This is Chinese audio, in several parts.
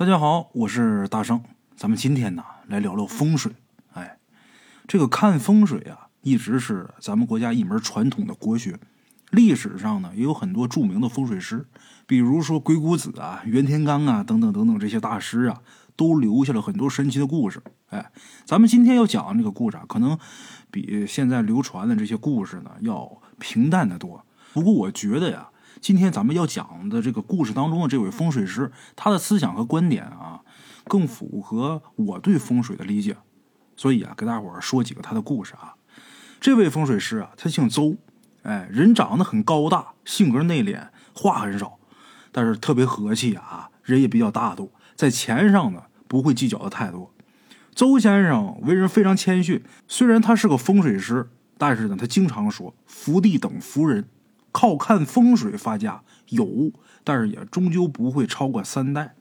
大家好，我是大圣，咱们今天呢来聊聊风水。哎，这个看风水啊，一直是咱们国家一门传统的国学。历史上呢，也有很多著名的风水师，比如说鬼谷子啊、袁天罡啊等等等等这些大师啊，都留下了很多神奇的故事。哎，咱们今天要讲的这个故事啊，可能比现在流传的这些故事呢要平淡的多。不过我觉得呀。今天咱们要讲的这个故事当中的这位风水师，他的思想和观点啊，更符合我对风水的理解，所以啊，给大伙儿说几个他的故事啊。这位风水师啊，他姓周，哎，人长得很高大，性格内敛，话很少，但是特别和气啊，人也比较大度，在钱上呢不会计较的太多。周先生为人非常谦逊，虽然他是个风水师，但是呢，他经常说福地等福人。靠看风水发家有，但是也终究不会超过三代。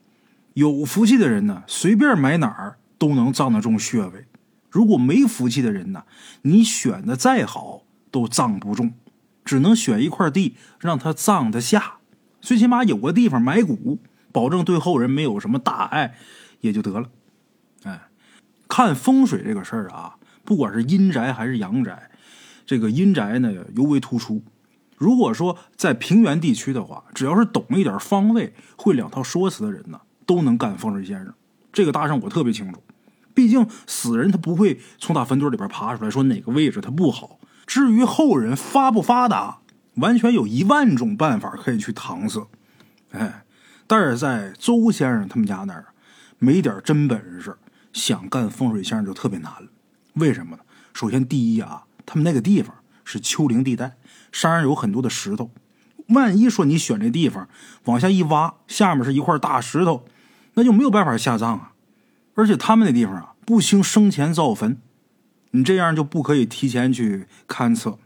有福气的人呢，随便买哪儿都能葬得中穴位；如果没福气的人呢，你选的再好都葬不中，只能选一块地让他葬得下。最起码有个地方埋骨，保证对后人没有什么大碍，也就得了。哎，看风水这个事儿啊，不管是阴宅还是阳宅，这个阴宅呢尤为突出。如果说在平原地区的话，只要是懂一点方位、会两套说辞的人呢，都能干风水先生。这个大圣我特别清楚，毕竟死人他不会从他坟堆里边爬出来说哪个位置他不好。至于后人发不发达，完全有一万种办法可以去搪塞。哎，但是在周先生他们家那儿，没点真本事，想干风水先生就特别难了。为什么呢？首先第一啊，他们那个地方是丘陵地带。山上有很多的石头，万一说你选这地方往下一挖，下面是一块大石头，那就没有办法下葬啊。而且他们那地方啊，不兴生前造坟，你这样就不可以提前去勘测，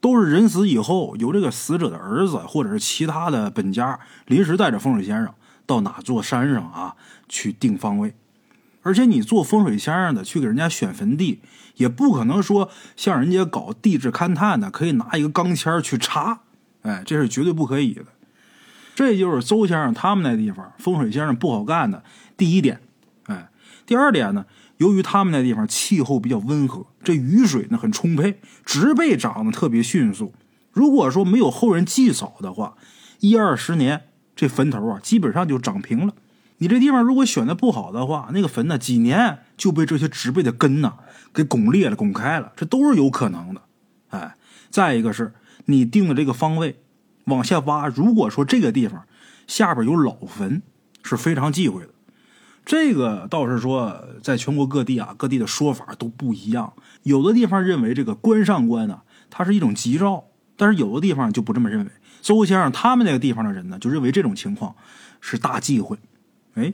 都是人死以后，由这个死者的儿子或者是其他的本家临时带着风水先生到哪座山上啊去定方位。而且你做风水先生的去给人家选坟地，也不可能说像人家搞地质勘探的，可以拿一个钢钎去插，哎，这是绝对不可以的。这就是周先生他们那地方风水先生不好干的第一点。哎，第二点呢，由于他们那地方气候比较温和，这雨水呢很充沛，植被长得特别迅速。如果说没有后人祭扫的话，一二十年这坟头啊基本上就长平了。你这地方如果选的不好的话，那个坟呢，几年就被这些植被的根呢给拱裂了、拱开了，这都是有可能的。哎，再一个是你定的这个方位，往下挖，如果说这个地方下边有老坟，是非常忌讳的。这个倒是说，在全国各地啊，各地的说法都不一样。有的地方认为这个官上官呢，它是一种吉兆，但是有的地方就不这么认为。周先生他们那个地方的人呢，就认为这种情况是大忌讳。哎，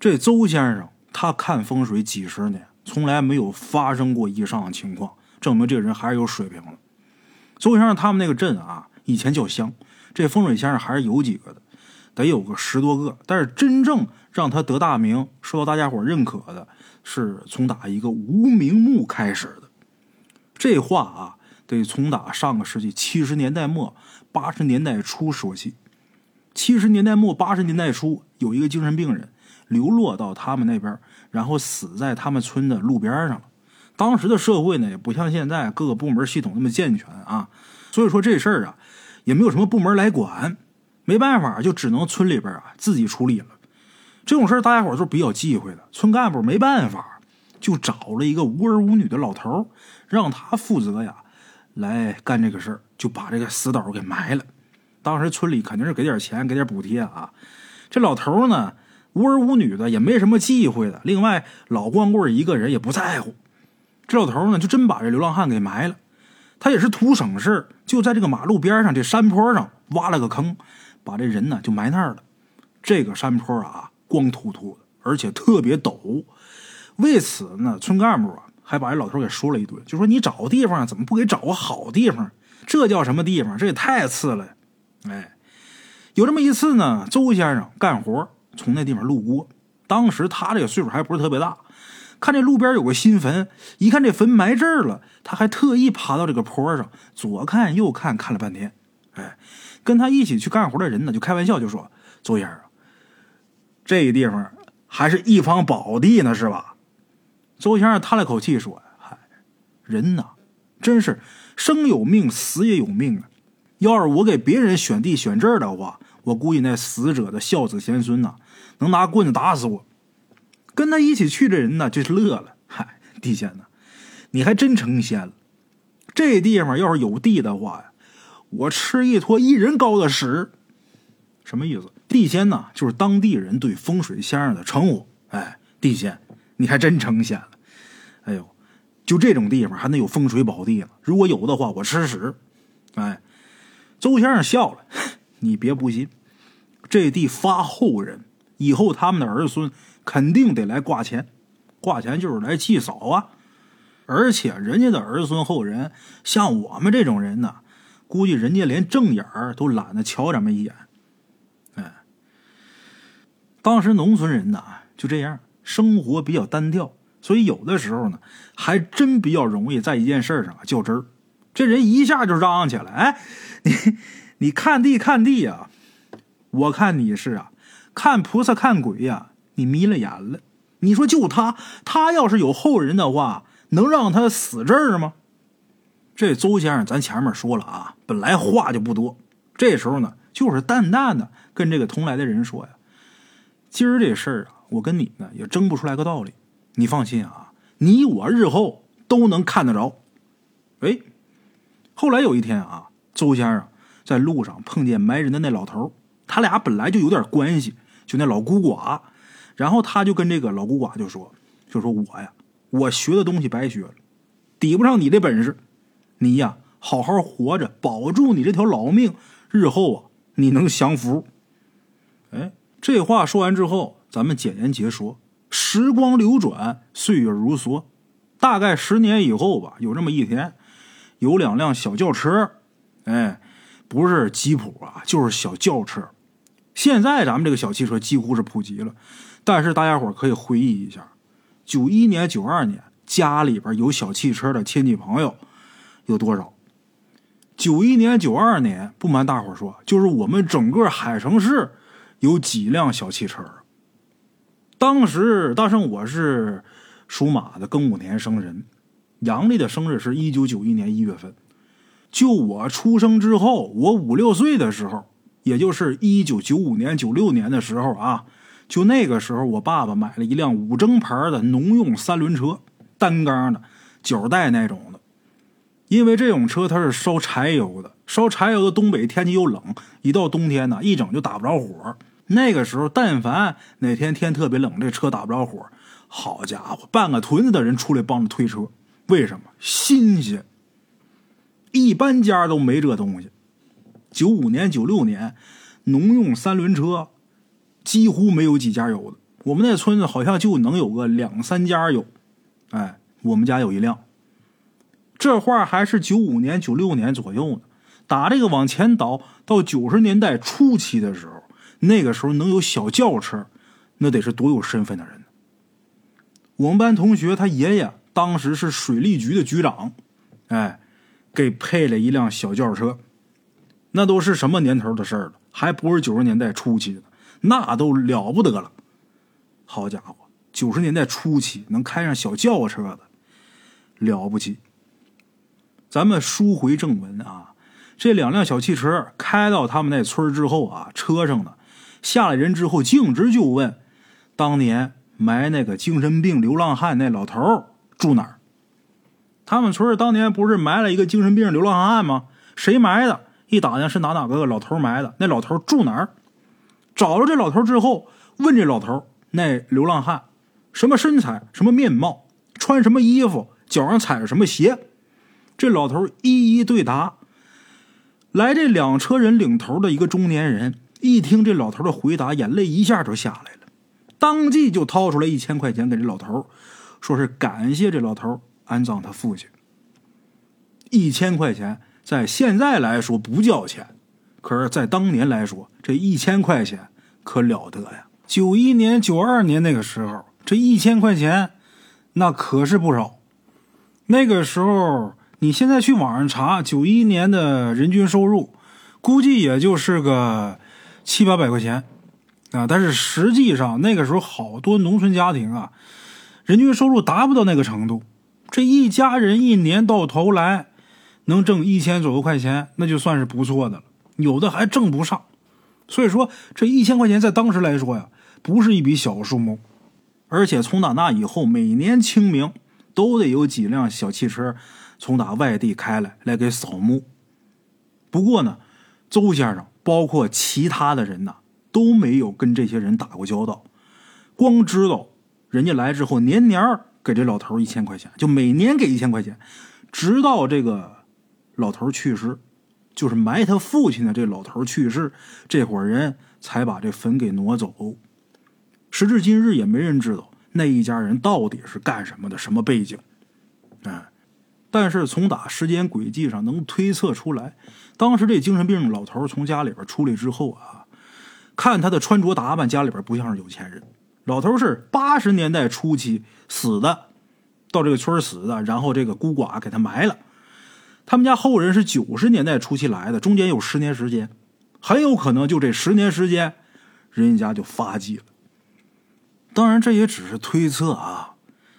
这周先生他看风水几十年，从来没有发生过以上情况，证明这个人还是有水平的。周先生他们那个镇啊，以前叫乡，这风水先生还是有几个的，得有个十多个。但是真正让他得大名、受到大家伙认可的，是从打一个无名墓开始的。这话啊，得从打上个世纪七十年代末、八十年代初说起。七十年代末八十年代初，有一个精神病人流落到他们那边，然后死在他们村的路边上了。当时的社会呢，也不像现在各个部门系统那么健全啊，所以说这事儿啊，也没有什么部门来管，没办法，就只能村里边啊自己处理了。这种事儿大家伙都是比较忌讳的，村干部没办法，就找了一个无儿无女的老头，让他负责呀来干这个事儿，就把这个死岛给埋了。当时村里肯定是给点钱，给点补贴啊。这老头呢，无儿无女的，也没什么忌讳的。另外，老光棍一个人也不在乎。这老头呢，就真把这流浪汉给埋了。他也是图省事就在这个马路边上这山坡上挖了个坑，把这人呢就埋那儿了。这个山坡啊，光秃秃的，而且特别陡。为此呢，村干部啊还把这老头给说了一顿，就说你找个地方怎么不给找个好地方？这叫什么地方？这也太次了。哎，有这么一次呢，周先生干活从那地方路过，当时他这个岁数还不是特别大，看这路边有个新坟，一看这坟埋这儿了，他还特意爬到这个坡上，左看右看，看了半天。哎，跟他一起去干活的人呢，就开玩笑就说：“周先生，这地方还是一方宝地呢，是吧？周先生叹了口气说：“嗨，人呐，真是生有命，死也有命啊！要是我给别人选地选这儿的话，我估计那死者的孝子贤孙呐，能拿棍子打死我。”跟他一起去的人呢，就是乐了。嗨，地仙呐，你还真成仙了。这地方要是有地的话呀，我吃一坨一人高的屎。什么意思？地仙呐，就是当地人对风水先生的称呼。哎，地仙，你还真成仙了。哎呦，就这种地方还能有风水宝地呢？如果有的话，我吃屎。哎，周先生笑了，你别不信，这地发后人，以后他们的儿孙。肯定得来挂钱，挂钱就是来祭扫啊！而且人家的儿孙后人，像我们这种人呢，估计人家连正眼儿都懒得瞧咱们一眼。哎，当时农村人呢就这样，生活比较单调，所以有的时候呢，还真比较容易在一件事上较真儿。这人一下就嚷起来：“哎，你你看地看地呀！我看你是啊，看菩萨看鬼呀！”你迷了眼了，你说就他，他要是有后人的话，能让他死这儿吗？这周先生，咱前面说了啊，本来话就不多，这时候呢，就是淡淡的跟这个同来的人说呀：“今儿这事儿啊，我跟你呢也争不出来个道理，你放心啊，你我日后都能看得着。”哎，后来有一天啊，周先生在路上碰见埋人的那老头，他俩本来就有点关系，就那老孤寡。然后他就跟这个老孤寡就说：“就说我呀，我学的东西白学了，抵不上你的本事。你呀，好好活着，保住你这条老命，日后啊，你能享福。”哎，这话说完之后，咱们简言结说。时光流转，岁月如梭，大概十年以后吧，有这么一天，有两辆小轿车，哎，不是吉普啊，就是小轿车。现在咱们这个小汽车几乎是普及了。但是大家伙可以回忆一下，九一年、九二年家里边有小汽车的亲戚朋友有多少？九一年、九二年，不瞒大伙说，就是我们整个海城市有几辆小汽车。当时大圣我是属马的，庚午年生人，阳历的生日是一九九一年一月份。就我出生之后，我五六岁的时候，也就是一九九五年、九六年的时候啊。就那个时候，我爸爸买了一辆五征牌的农用三轮车，单缸的，脚带那种的。因为这种车它是烧柴油的，烧柴油的东北天气又冷，一到冬天呢，一整就打不着火。那个时候，但凡哪天天特别冷，这车打不着火，好家伙，半个屯子的人出来帮着推车。为什么？新鲜。一般家都没这东西。九五年、九六年，农用三轮车。几乎没有几家有的，我们那村子好像就能有个两三家有。哎，我们家有一辆。这话还是九五年、九六年左右呢。打这个往前倒到九十年代初期的时候，那个时候能有小轿车，那得是多有身份的人。我们班同学他爷爷当时是水利局的局长，哎，给配了一辆小轿车。那都是什么年头的事儿了？还不是九十年代初期的。那都了不得了，好家伙，九十年代初期能开上小轿车的，了不起。咱们书回正文啊，这两辆小汽车开到他们那村之后啊，车上呢下来人之后，径直就问当年埋那个精神病流浪汉那老头住哪儿。他们村儿当年不是埋了一个精神病流浪汉吗？谁埋的？一打听是哪哪个老头埋的，那老头住哪儿？找着这老头之后，问这老头：“那流浪汉什么身材、什么面貌、穿什么衣服、脚上踩着什么鞋？”这老头一一对答。来这两车人领头的一个中年人，一听这老头的回答，眼泪一下就下来了，当即就掏出来一千块钱给这老头，说是感谢这老头安葬他父亲。一千块钱在现在来说不叫钱。可是，在当年来说，这一千块钱可了得呀！九一年、九二年那个时候，这一千块钱那可是不少。那个时候，你现在去网上查，九一年的人均收入，估计也就是个七八百块钱。啊。但是实际上那个时候好多农村家庭啊，人均收入达不到那个程度，这一家人一年到头来能挣一千左右块钱，那就算是不错的了。有的还挣不上，所以说这一千块钱在当时来说呀，不是一笔小数目。而且从打那以后，每年清明都得有几辆小汽车从打外地开来，来给扫墓。不过呢，邹先生包括其他的人呐，都没有跟这些人打过交道，光知道人家来之后年年给这老头一千块钱，就每年给一千块钱，直到这个老头去世。就是埋他父亲的这老头去世，这伙人才把这坟给挪走。时至今日，也没人知道那一家人到底是干什么的，什么背景。哎，但是从打时间轨迹上能推测出来，当时这精神病老头从家里边出来之后啊，看他的穿着打扮，家里边不像是有钱人。老头是八十年代初期死的，到这个村死的，然后这个孤寡给他埋了。他们家后人是九十年代初期来的，中间有十年时间，很有可能就这十年时间，人家就发迹了。当然，这也只是推测啊。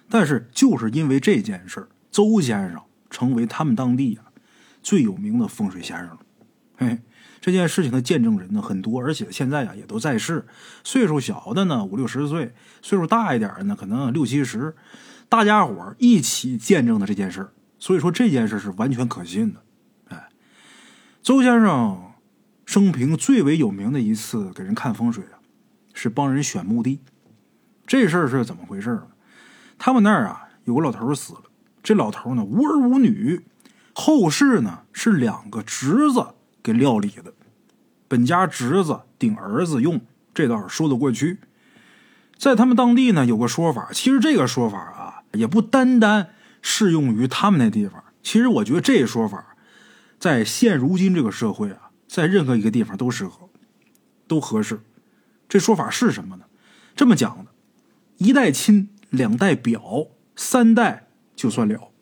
但是，就是因为这件事邹先生成为他们当地啊最有名的风水先生了。嘿，这件事情的见证人呢很多，而且现在啊也都在世。岁数小的呢五六十岁，岁数大一点的呢可能六七十，大家伙一起见证的这件事所以说这件事是完全可信的，哎，周先生生平最为有名的一次给人看风水啊，是帮人选墓地。这事儿是怎么回事？他们那儿啊有个老头死了，这老头呢无儿无女，后世呢是两个侄子给料理的，本家侄子顶儿子用，这倒是说得过去。在他们当地呢有个说法，其实这个说法啊也不单单。适用于他们那地方，其实我觉得这说法，在现如今这个社会啊，在任何一个地方都适合，都合适。这说法是什么呢？这么讲的：一代亲，两代表，三代就算了。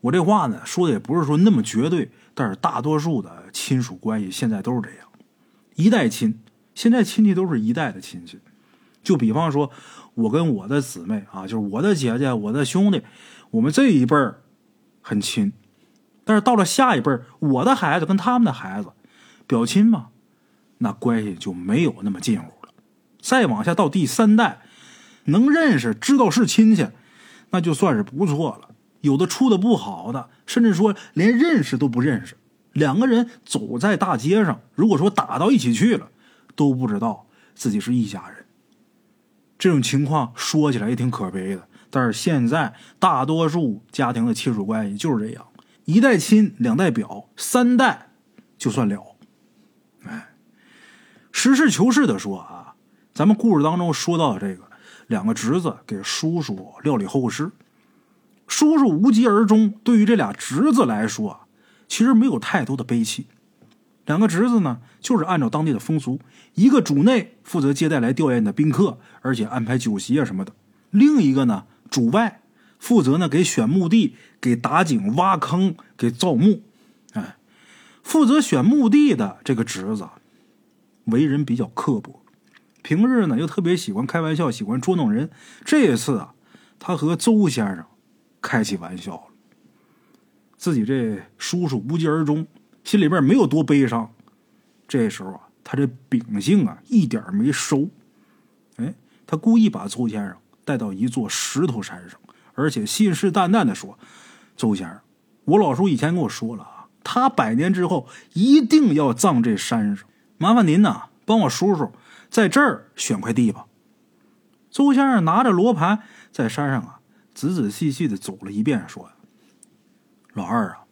我这话呢说的也不是说那么绝对，但是大多数的亲属关系现在都是这样。一代亲，现在亲戚都是一代的亲戚。就比方说，我跟我的姊妹啊，就是我的姐姐、我的兄弟。我们这一辈儿很亲，但是到了下一辈儿，我的孩子跟他们的孩子，表亲嘛，那关系就没有那么近乎了。再往下到第三代，能认识、知道是亲戚，那就算是不错了。有的处的不好的，甚至说连认识都不认识。两个人走在大街上，如果说打到一起去了，都不知道自己是一家人。这种情况说起来也挺可悲的。但是现在大多数家庭的亲属关系就是这样，一代亲，两代表，三代就算了。哎，实事求是的说啊，咱们故事当中说到的这个两个侄子给叔叔料理后事，叔叔无疾而终。对于这俩侄子来说啊，其实没有太多的悲戚。两个侄子呢，就是按照当地的风俗，一个主内负责接待来吊唁的宾客，而且安排酒席啊什么的；另一个呢。主外负责呢，给选墓地、给打井、挖坑、给造墓。哎，负责选墓地的这个侄子，为人比较刻薄，平日呢又特别喜欢开玩笑，喜欢捉弄人。这一次啊，他和邹先生开起玩笑了。自己这叔叔无疾而终，心里边没有多悲伤。这时候啊，他这秉性啊一点没收。哎，他故意把邹先生。带到一座石头山上，而且信誓旦旦的说：“邹先生，我老叔以前跟我说了啊，他百年之后一定要葬这山上。麻烦您呐，帮我叔叔在这儿选块地吧。”邹先生拿着罗盘在山上啊，仔仔细细的走了一遍，说：“老二啊，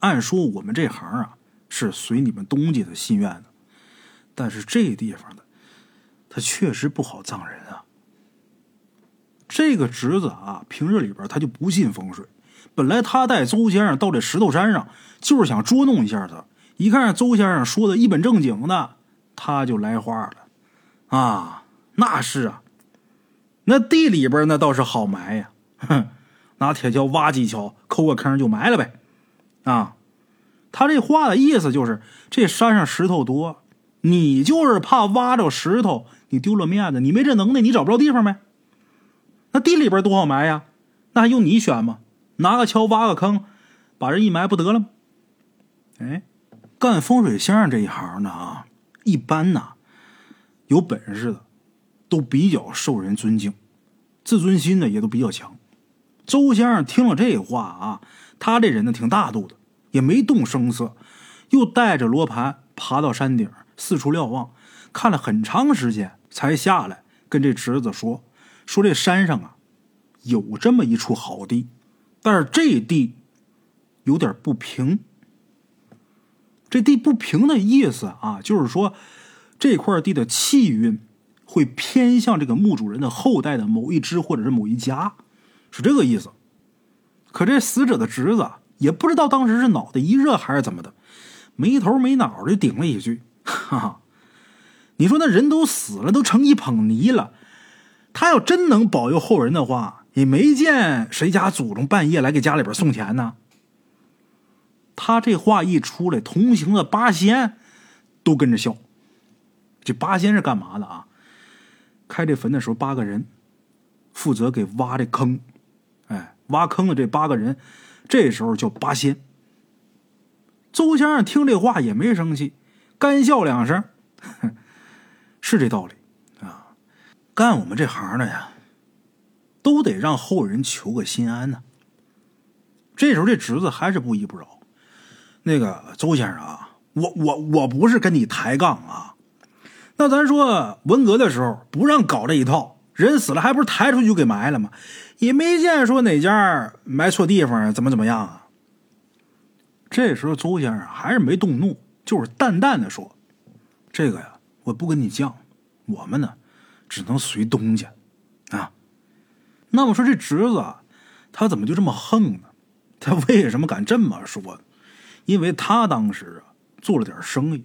按说我们这行啊是随你们东家的心愿的，但是这地方的，他确实不好葬人啊。”这个侄子啊，平日里边他就不信风水。本来他带邹先生到这石头山上，就是想捉弄一下他。一看邹先生说的一本正经的，他就来话了。啊，那是啊，那地里边那倒是好埋呀，哼，拿铁锹挖几锹，抠个坑就埋了呗。啊，他这话的意思就是，这山上石头多，你就是怕挖着石头你丢了面子，你没这能耐，你找不着地方呗。那地里边多好埋呀，那还用你选吗？拿个锹挖个坑，把人一埋不得了吗？哎，干风水先生这一行呢啊，一般呐，有本事的都比较受人尊敬，自尊心呢也都比较强。周先生听了这话啊，他这人呢挺大度的，也没动声色，又带着罗盘爬到山顶，四处瞭望，看了很长时间，才下来跟这侄子说：“说这山上啊，有这么一处好地，但是这地有点不平。这地不平的意思啊，就是说这块地的气运会偏向这个墓主人的后代的某一支或者是某一家。”是这个意思，可这死者的侄子也不知道当时是脑袋一热还是怎么的，没头没脑的顶了一句：“哈哈，你说那人都死了，都成一捧泥了，他要真能保佑后人的话，也没见谁家祖宗半夜来给家里边送钱呢。”他这话一出来，同行的八仙都跟着笑。这八仙是干嘛的啊？开这坟的时候，八个人负责给挖这坑。挖坑的这八个人，这时候叫八仙。周先生听这话也没生气，干笑两声，是这道理啊。干我们这行的呀，都得让后人求个心安呢。这时候这侄子还是不依不饶。那个周先生啊，我我我不是跟你抬杠啊。那咱说文革的时候不让搞这一套，人死了还不是抬出去就给埋了吗？也没见说哪家埋错地方啊，怎么怎么样啊？这时候周先生还是没动怒，就是淡淡的说：“这个呀，我不跟你犟，我们呢，只能随东家啊。”那么说这侄子他怎么就这么横呢？他为什么敢这么说？因为他当时啊做了点生意，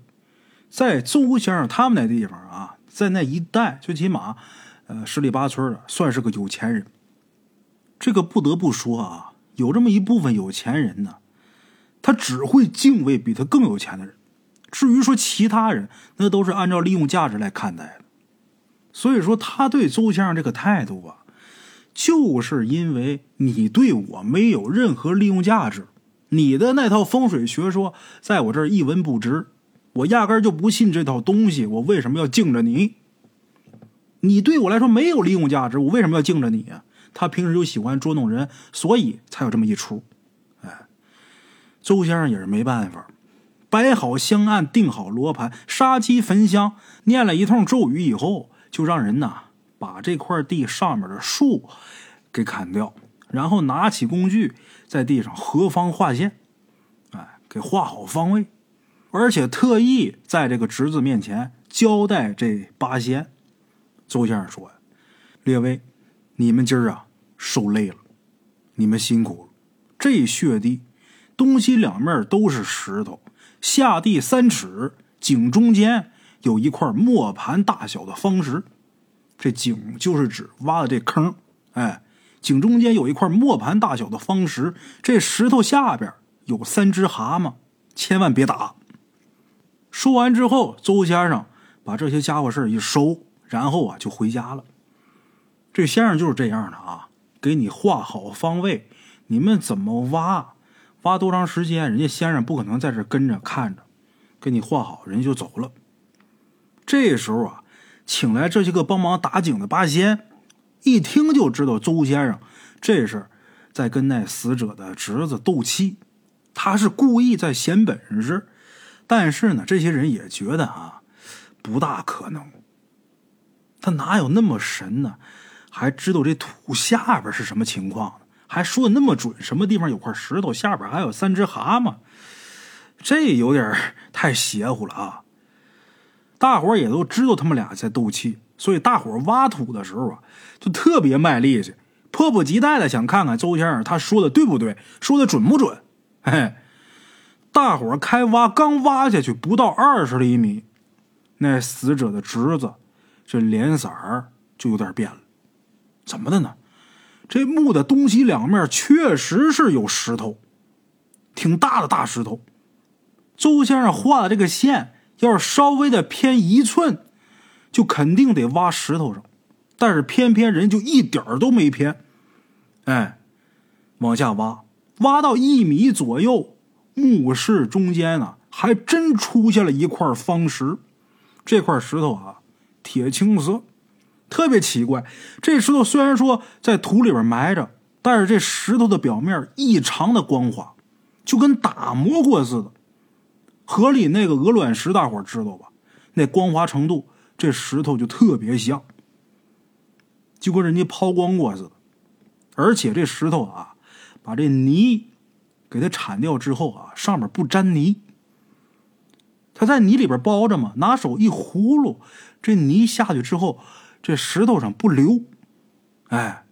在周先生他们那地方啊，在那一带，最起码呃十里八村的，算是个有钱人。这个不得不说啊，有这么一部分有钱人呢，他只会敬畏比他更有钱的人。至于说其他人，那都是按照利用价值来看待的。所以说，他对周先生这个态度啊，就是因为你对我没有任何利用价值，你的那套风水学说在我这儿一文不值，我压根就不信这套东西。我为什么要敬着你？你对我来说没有利用价值，我为什么要敬着你呀？他平时就喜欢捉弄人，所以才有这么一出。哎，周先生也是没办法，摆好香案，定好罗盘，杀鸡焚香，念了一通咒语以后，就让人呐把这块地上面的树给砍掉，然后拿起工具在地上合方画线，哎，给画好方位，而且特意在这个侄子面前交代这八仙。周先生说：“列位，你们今儿啊。”受累了，你们辛苦了。这穴地东西两面都是石头，下地三尺，井中间有一块磨盘大小的方石。这井就是指挖的这坑。哎，井中间有一块磨盘大小的方石，这石头下边有三只蛤蟆，千万别打。说完之后，周先生把这些家伙事一收，然后啊就回家了。这先生就是这样的啊。给你画好方位，你们怎么挖，挖多长时间？人家先生不可能在这跟着看着，给你画好，人家就走了。这时候啊，请来这些个帮忙打井的八仙，一听就知道周先生这是在跟那死者的侄子斗气，他是故意在显本事。但是呢，这些人也觉得啊，不大可能，他哪有那么神呢？还知道这土下边是什么情况还说的那么准，什么地方有块石头，下边还有三只蛤蟆，这有点太邪乎了啊！大伙也都知道他们俩在斗气，所以大伙挖土的时候啊，就特别卖力气，迫不及待的想看看周先生他说的对不对，说的准不准。嘿，大伙开挖刚挖下去不到二十厘米，那死者的侄子这脸色儿就有点变了。怎么的呢？这墓的东西两面确实是有石头，挺大的大石头。周先生画的这个线，要是稍微的偏一寸，就肯定得挖石头上，但是偏偏人就一点儿都没偏，哎，往下挖，挖到一米左右，墓室中间呢，还真出现了一块方石。这块石头啊，铁青色，特别奇怪。这石头虽然说在土里边埋着，但是这石头的表面异常的光滑，就跟打磨过似的。河里那个鹅卵石，大伙知道吧？那光滑程度，这石头就特别像，就跟人家抛光过似的。而且这石头啊，把这泥给它铲掉之后啊，上面不沾泥。它在泥里边包着嘛，拿手一葫芦，这泥下去之后，这石头上不流。哎，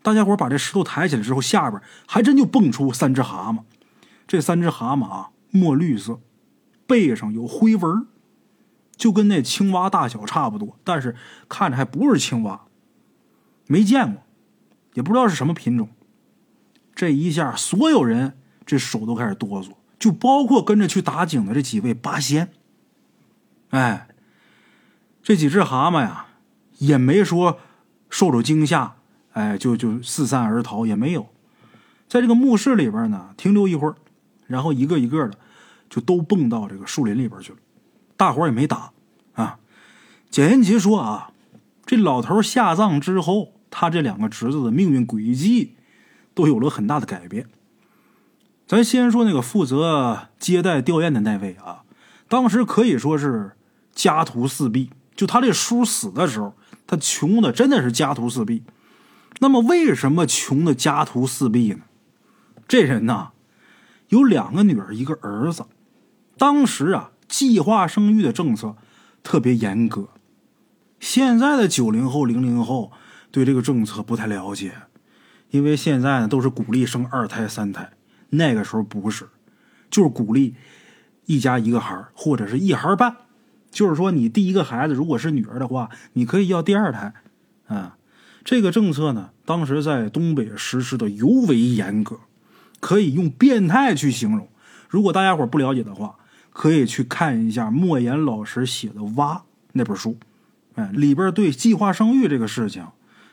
大家伙把这石头抬起来之后，下边还真就蹦出三只蛤蟆。这三只蛤蟆啊，墨绿色，背上有灰纹。就跟那青蛙大小差不多，但是看着还不是青蛙，没见过，也不知道是什么品种。这一下，所有人这手都开始哆嗦，就包括跟着去打井的这几位八仙。哎，这几只蛤蟆呀，也没说受着惊吓，哎，就就四散而逃也没有，在这个墓室里边呢停留一会儿，然后一个一个的就都蹦到这个树林里边去了。大伙也没打，啊，简言杰说啊，这老头下葬之后，他这两个侄子的命运轨迹都有了很大的改变。咱先说那个负责接待吊唁的那位啊，当时可以说是家徒四壁。就他这叔死的时候，他穷的真的是家徒四壁。那么为什么穷的家徒四壁呢？这人呐，有两个女儿，一个儿子。当时啊。计划生育的政策特别严格，现在的九零后、零零后对这个政策不太了解，因为现在呢都是鼓励生二胎、三胎，那个时候不是，就是鼓励一家一个孩或者是一孩半，就是说你第一个孩子如果是女儿的话，你可以要第二胎，啊，这个政策呢当时在东北实施的尤为严格，可以用变态去形容。如果大家伙不了解的话。可以去看一下莫言老师写的《蛙》那本书，哎，里边对计划生育这个事情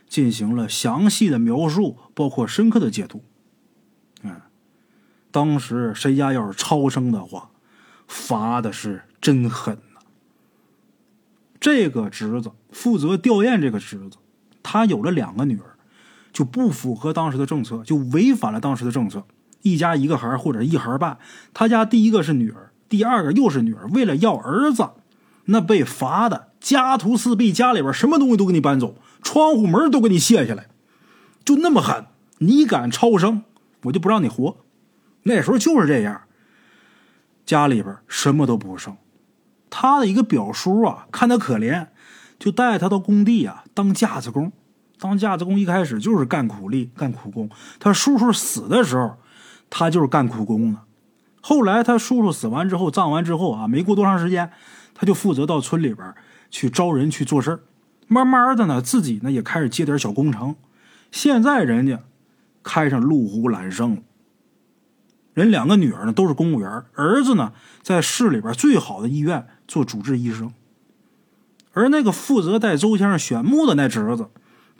进行了详细的描述，包括深刻的解读。嗯，当时谁家要是超生的话，罚的是真狠。这个侄子负责吊唁，这个侄子他有了两个女儿，就不符合当时的政策，就违反了当时的政策，一家一个孩或者一孩半。他家第一个是女儿。第二个又是女儿，为了要儿子，那被罚的家徒四壁，家里边什么东西都给你搬走，窗户门都给你卸下来，就那么狠！你敢超生，我就不让你活。那时候就是这样，家里边什么都不剩。他的一个表叔啊，看他可怜，就带他到工地啊当架子工。当架子工一开始就是干苦力、干苦工。他叔叔死的时候，他就是干苦工的。后来他叔叔死完之后，葬完之后啊，没过多长时间，他就负责到村里边去招人去做事慢慢的呢，自己呢也开始接点小工程。现在人家开上路虎揽胜了。人两个女儿呢都是公务员，儿子呢在市里边最好的医院做主治医生。而那个负责带周先生选墓的那侄子，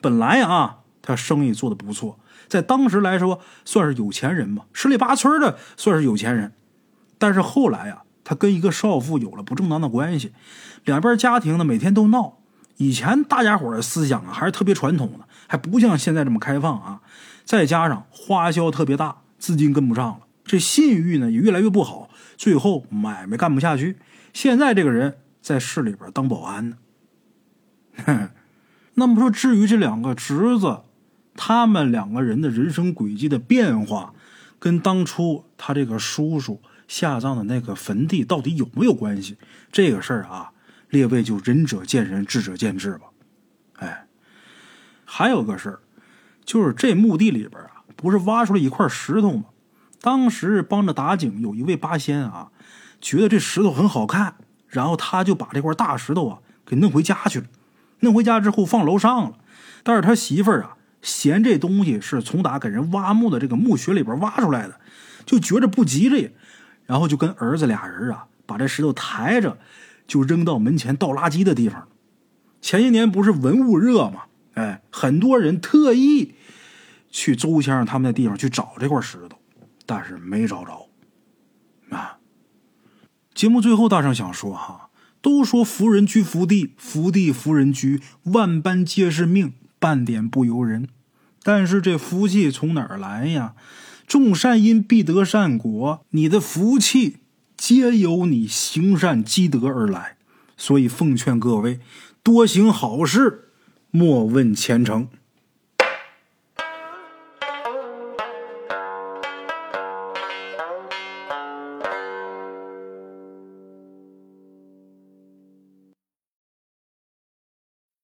本来啊他生意做的不错。在当时来说，算是有钱人吧，十里八村的算是有钱人。但是后来啊，他跟一个少妇有了不正当的关系，两边家庭呢每天都闹。以前大家伙的思想啊还是特别传统的，还不像现在这么开放啊。再加上花销特别大，资金跟不上了，这信誉呢也越来越不好，最后买卖干不下去。现在这个人在市里边当保安呢。那么说，至于这两个侄子。他们两个人的人生轨迹的变化，跟当初他这个叔叔下葬的那个坟地到底有没有关系？这个事儿啊，列位就仁者见仁，智者见智吧。哎，还有个事儿，就是这墓地里边啊，不是挖出来一块石头吗？当时帮着打井有一位八仙啊，觉得这石头很好看，然后他就把这块大石头啊给弄回家去了。弄回家之后放楼上了，但是他媳妇儿啊。嫌这东西是从打给人挖墓的这个墓穴里边挖出来的，就觉着不吉利，然后就跟儿子俩人啊，把这石头抬着，就扔到门前倒垃圾的地方。前些年不是文物热吗？哎，很多人特意去周先生他们的地方去找这块石头，但是没找着。啊，节目最后，大圣想说哈，都说福人居福地，福地福人居，万般皆是命，半点不由人。但是这福气从哪儿来呀？种善因必得善果，你的福气皆由你行善积德而来。所以奉劝各位，多行好事，莫问前程。